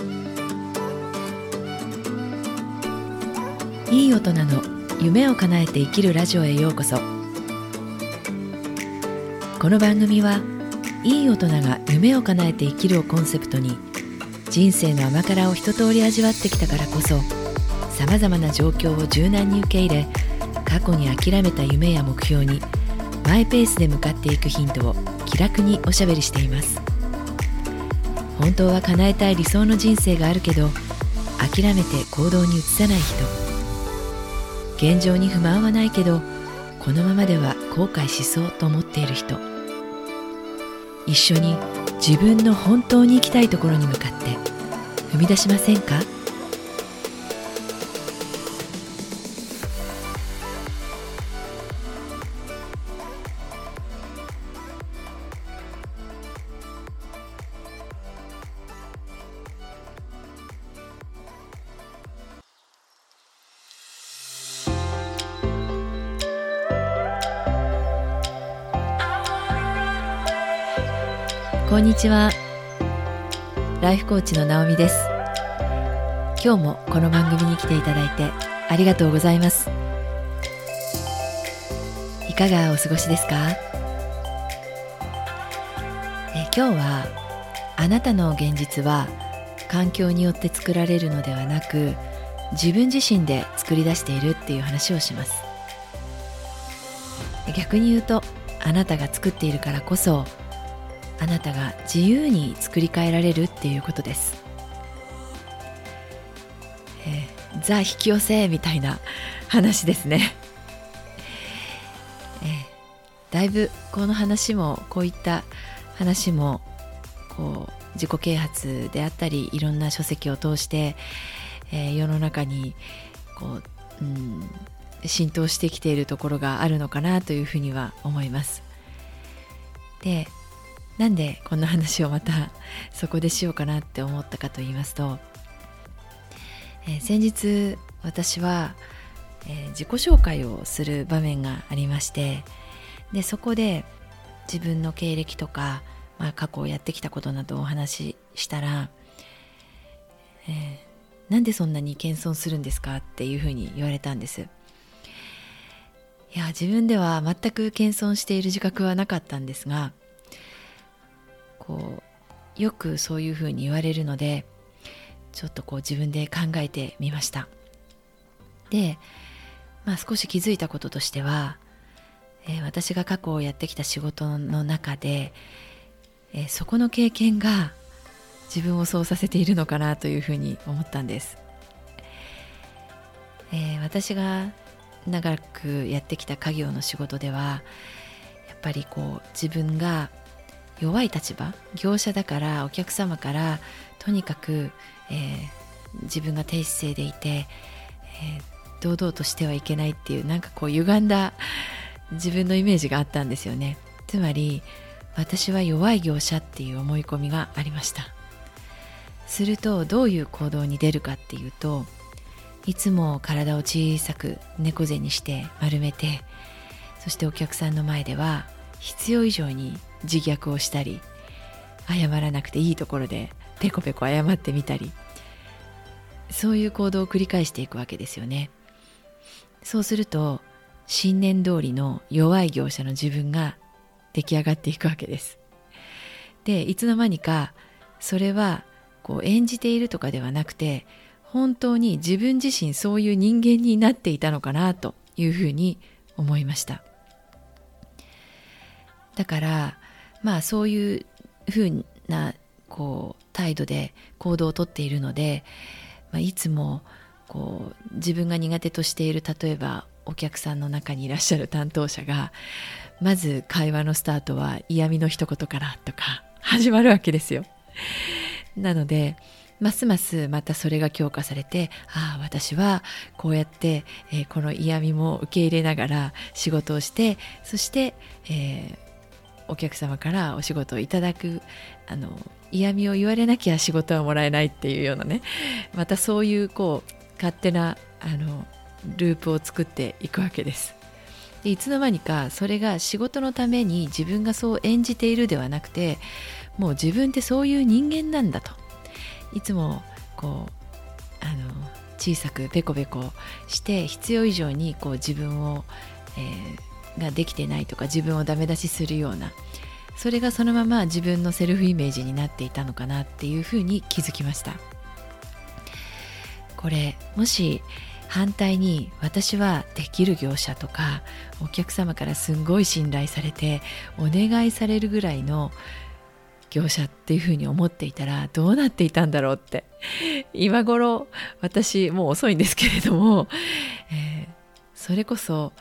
いい大人の夢を叶えて生きるラジオへようこそ。この番組はいい大人が夢を叶えて生きるをコンセプトに人生の甘辛を一通り味わってきたからこそさまざまな状況を柔軟に受け入れ過去に諦めた夢や目標にマイペースで向かっていくヒントを気楽におしゃべりしています。本当は叶えたい理想の人生があるけど諦めて行動に移さない人現状に不満はないけどこのままでは後悔しそうと思っている人。一緒に自分の本当に行きたいところに向かって踏み出しませんか？こんにちは。ライフコーチの直美です。今日もこの番組に来ていただいてありがとうございます。いかがお過ごしですか？え今日はあなたの現実は環境によって作られるのではなく自分自身で作り出しているっていう話をします。逆に言うとあなたが作っているからこそあなたが自由に作り変えられるっていうことです、えー、ザ引き寄せみたいな話ですね、えー、だいぶこの話もこういった話もこう自己啓発であったりいろんな書籍を通して、えー、世の中にこう、うん、浸透してきているところがあるのかなというふうには思います。でなんでこんな話をまたそこでしようかなって思ったかと言いますと、えー、先日私は、えー、自己紹介をする場面がありましてでそこで自分の経歴とか、まあ、過去をやってきたことなどをお話ししたら、えー、なんでそんなに謙遜するんですかっていうふうに言われたんです。いや自分では全く謙遜している自覚はなかったんですがこうよくそういうふうに言われるのでちょっとこう自分で考えてみました。で、まあ、少し気づいたこととしては、えー、私が過去をやってきた仕事の中で、えー、そこの経験が自分をそうさせているのかなというふうに思ったんです、えー、私が長くやってきた家業の仕事ではやっぱりこう自分が弱い立場業者だからお客様からとにかく、えー、自分が低姿勢でいて、えー、堂々としてはいけないっていうなんかこう歪んだ自分のイメージがあったんですよね。つまり私は弱い業者っていう思い込みがありました。するとどういう行動に出るかっていうといつも体を小さく猫背にして丸めてそしてお客さんの前では必要以上に自虐をしたり謝らなくていいところでペコペコ謝ってみたりそういう行動を繰り返していくわけですよね。そうすると信念通りの弱い業者の自分が出来上がっていくわけです。でいつの間にかそれはこう演じているとかではなくて本当に自分自身そういう人間になっていたのかなというふうに思いました。だからまあそういうふうなこう態度で行動をとっているので、まあ、いつもこう自分が苦手としている例えばお客さんの中にいらっしゃる担当者がまず会話のスタートは嫌味の一言からとか 始まるわけですよ。なのでますますまたそれが強化されてああ私はこうやって、えー、この嫌味も受け入れながら仕事をしてそして、えー、お客様からお仕事をいただくあの嫌味を言われなきゃ仕事はもらえないっていうようなねまたそういうこう勝手なあのループを作っていくわけです。でいつの間にかそれが仕事のために自分がそう演じているではなくてもう自分ってそういう人間なんだといつもこうあの小さくペコペコして必要以上にこう自分を、えー、ができてないとか自分をダメ出しするようなそれがそのまま自分のセルフイメージになっていたのかなっていうふうに気づきました。これもし反対に私はできる業者とかお客様からすんごい信頼されてお願いされるぐらいの業者っていうふうに思っていたらどうなっていたんだろうって今頃私もう遅いんですけれども、えー、それこそ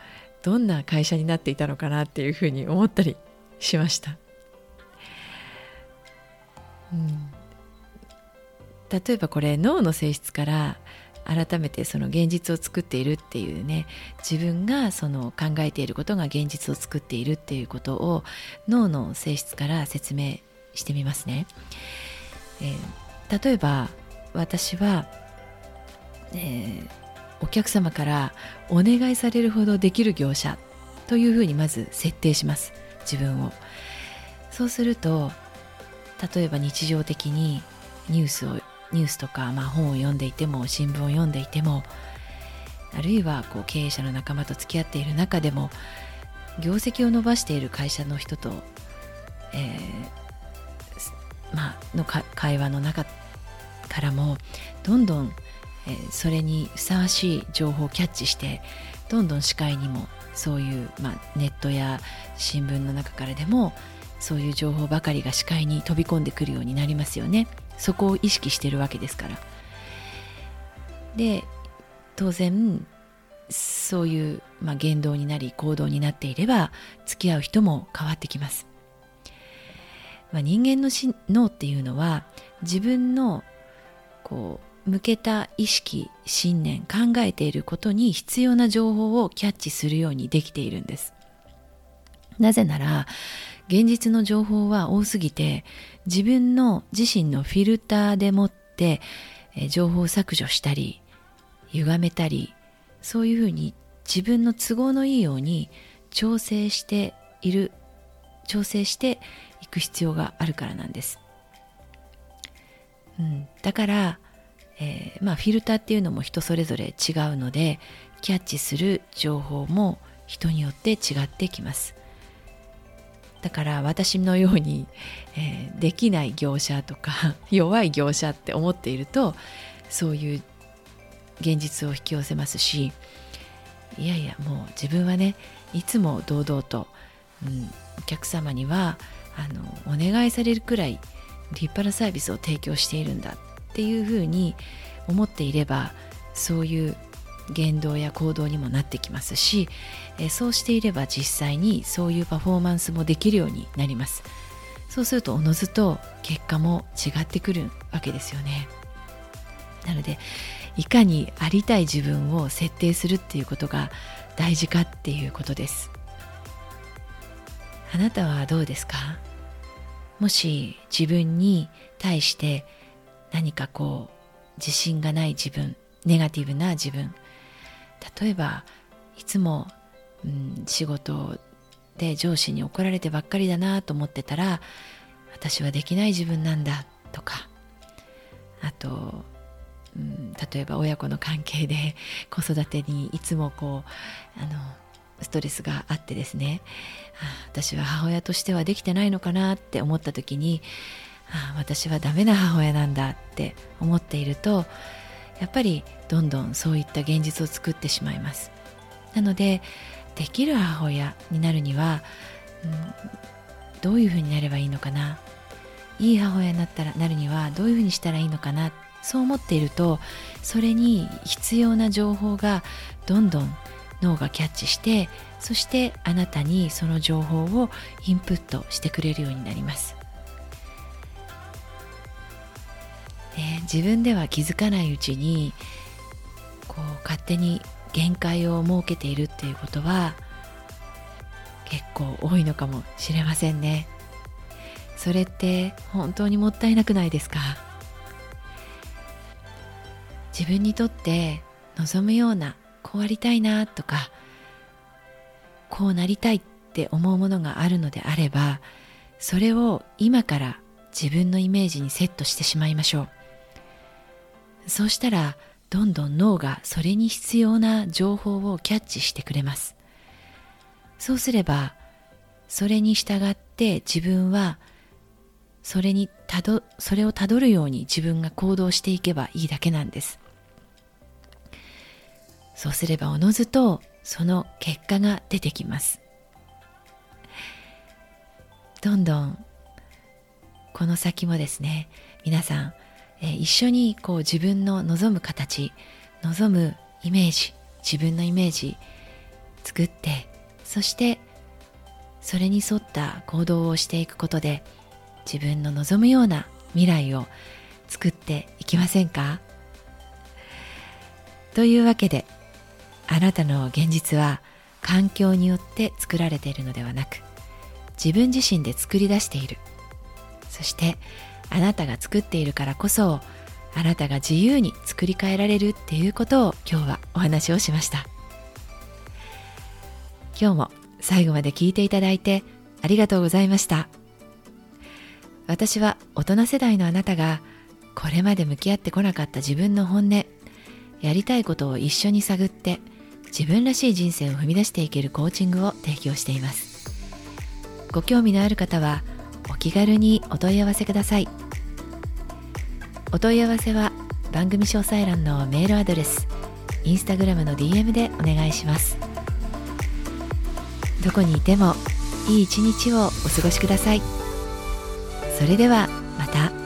どんな会社になっていたのかなっていうふうに思ったりしました。うん、例えばこれ脳の性質から改めてその現実を作っているっていうね自分がその考えていることが現実を作っているっていうことを脳の性質から説明してみますね。えー、例えば私は、えー、お客様からお願いされるほどできる業者というふうにまず設定します自分を。そうすると例えば日常的にニュースをニュースとか、まあ、本を読んでいても新聞を読んでいてもあるいはこう経営者の仲間と付き合っている中でも業績を伸ばしている会社の人と、えー、まあ、の会話の中からもどんどん、えー、それにふさわしい情報をキャッチしてどんどん視界にもそういう、まあ、ネットや新聞の中からでもそういう情報ばかりが視界に飛び込んでくるようになりますよね。そこを意識してるわけですからで当然そういう、まあ、言動になり行動になっていれば付き合う人も変わってきます、まあ、人間の脳っていうのは自分のこう向けた意識信念考えていることに必要な情報をキャッチするようにできているんです。なぜなら現実の情報は多すぎて自分の自身のフィルターでもって情報を削除したり歪めたりそういうふうに自分の都合のいいように調整している調整していく必要があるからなんです、うん、だから、えー、まあフィルターっていうのも人それぞれ違うのでキャッチする情報も人によって違ってきます。だから私のように、えー、できない業者とか弱い業者って思っているとそういう現実を引き寄せますしいやいやもう自分はねいつも堂々と、うん、お客様にはあのお願いされるくらい立派なサービスを提供しているんだ。っていうふうに思っていればそういう言動や行動にもなってきますし、えそうしていれば実際にそういうパフォーマンスもできるようになります。そうするとおのずと結果も違ってくるわけですよね。なのでいかにありたい自分を設定するっていうことが大事かっていうことです。あなたはどうですか？もし自分に対して何かこう自信がない自分ネガティブな自分。例えばいつも、うん、仕事で上司に怒られてばっかりだなと思ってたら私はできない自分なんだとか。あと、うん、例えば親子の関係で子育てにいつもこうあのストレスがあってですね。私は母親としてはできてないのかなって思った時にあ私はダメな母親なんだって思っているとやっぱりどんどんそういった現実を作ってしまいます。なのでできる母親になるには、うん、どういうふうになればいいのかな。いい母親になったらなるにはどういうふうにしたらいいのかな。そう思っているとそれに必要な情報がどんどん脳がキャッチしてそしてあなたにその情報をインプットしてくれるようになります。ね、自分では気づかないうちにこう勝手に限界を設けているっていうことは結構多いのかもしれませんね。それって本当にもったいなくないですか？自分にとって望むようなこうありたいなとかこうなりたいって思うものがあるのであればそれを今から自分のイメージにセットしてしまいましょう。そうしたらどんどん脳がそれに必要な情報をキャッチしてくれます。そうすればそれに従って自分はそれにたどそれをたどるように自分が行動していけばいいだけなんです。そうすればおのずとその結果が出てきます。どんどんこの先もですね皆さん、え、一緒にこう自分の望む形望むイメージ自分のイメージ作ってそしてそれに沿った行動をしていくことで自分の望むような未来を作っていきませんか？というわけであなたの現実は環境によって作られているのではなく自分自身で作り出している。そしてあなたが作っているからこそあなたが自由に作り変えられるっていうことを今日はお話をしました。今日も最後まで聞いていただいてありがとうございました。私は大人世代のあなたがこれまで向き合ってこなかった自分の本音やりたいことを一緒に探って自分らしい人生を踏み出していけるコーチングを提供しています。ご興味のある方はお気軽にお問い合わせください。お問い合わせは番組詳細欄のメールアドレスインスタグラムの DM でお願いしますどこにいてもいい一日をお過ごしくださいそれではまた。